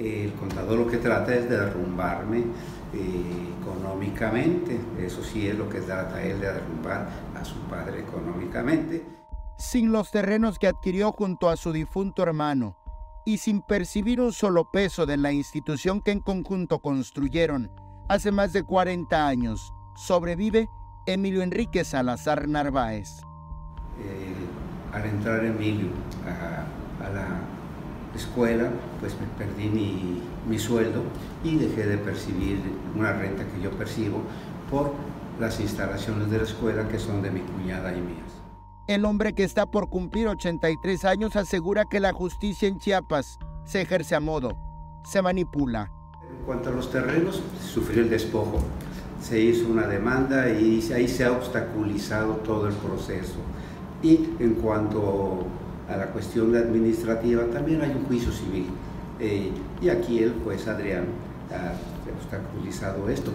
El contador lo que trata es de derrumbarme eh, económicamente, eso sí es lo que trata él de derrumbar a su padre económicamente. Sin los terrenos que adquirió junto a su difunto hermano y sin percibir un solo peso de la institución que en conjunto construyeron hace más de 40 años, sobrevive Emilio Enrique Salazar Narváez. Eh, al entrar Emilio a, a, la escuela, pues me perdí mi, mi sueldo y dejé de percibir una renta que yo percibo por las instalaciones de la escuela que son de mi cuñada y mías. El hombre que está por cumplir 83 años asegura que la justicia en Chiapas se ejerce a modo, se manipula. En cuanto a los terrenos, sufrí el despojo. Se hizo una demanda y ahí se ha obstaculizado todo el proceso. Y en cuanto a la cuestión administrativa, también hay un juicio civil. Eh, y aquí el juez Adrián ha obstaculizado esto.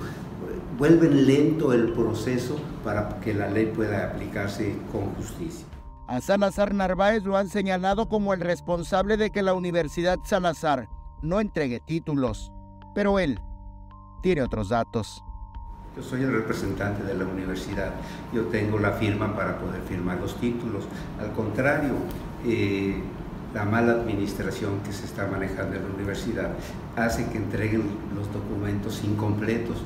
Vuelven lento el proceso para que la ley pueda aplicarse con justicia. A Salazar Narváez lo han señalado como el responsable de que la Universidad Salazar no entregue títulos, pero él tiene otros datos. Yo soy el representante de la universidad, yo tengo la firma para poder firmar los títulos. Al contrario, eh, la mala administración que se está manejando en la universidad hace que entreguen los documentos incompletos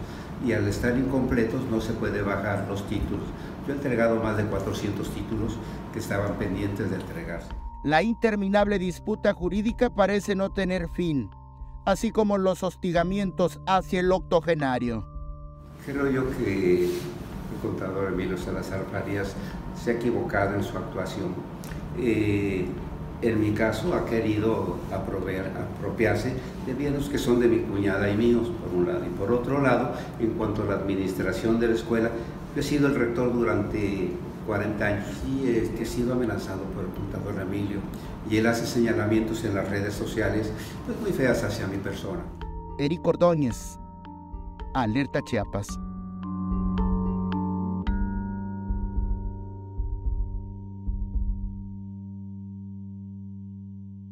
y al estar incompletos no se puede bajar los títulos. Yo he entregado más de 400 títulos que estaban pendientes de entregarse. La interminable disputa jurídica parece no tener fin, así como los hostigamientos hacia el octogenario. Creo yo que el contador Emilio Salazar Farías se ha equivocado en su actuación. Eh, en mi caso, ha querido apropiarse de bienes que son de mi cuñada y míos, por un lado. Y por otro lado, en cuanto a la administración de la escuela, yo he sido el rector durante 40 años y he, he sido amenazado por el contador Emilio. Y él hace señalamientos en las redes sociales pues muy feas hacia mi persona. Eric Ordóñez, Alerta Chiapas.